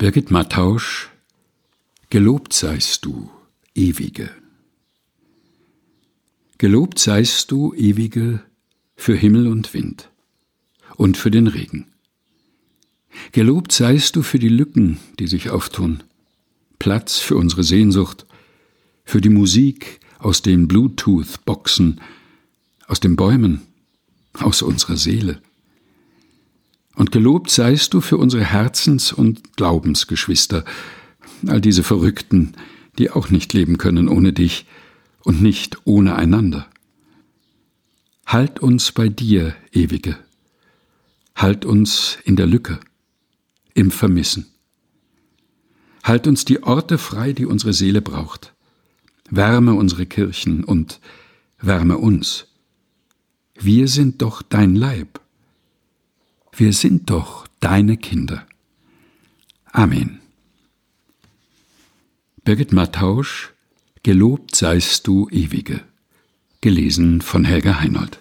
Birgit Mattausch Gelobt seist du, Ewige. Gelobt seist du, Ewige, für Himmel und Wind und für den Regen. Gelobt seist du für die Lücken, die sich auftun, Platz für unsere Sehnsucht, für die Musik aus den Bluetooth-Boxen, aus den Bäumen, aus unserer Seele. Und gelobt seist du für unsere Herzens- und Glaubensgeschwister, all diese Verrückten, die auch nicht leben können ohne dich und nicht ohne einander. Halt uns bei dir, Ewige. Halt uns in der Lücke, im Vermissen. Halt uns die Orte frei, die unsere Seele braucht. Wärme unsere Kirchen und wärme uns. Wir sind doch dein Leib. Wir sind doch deine Kinder. Amen. Birgit Mattausch Gelobt seist du, Ewige. Gelesen von Helga Heinold.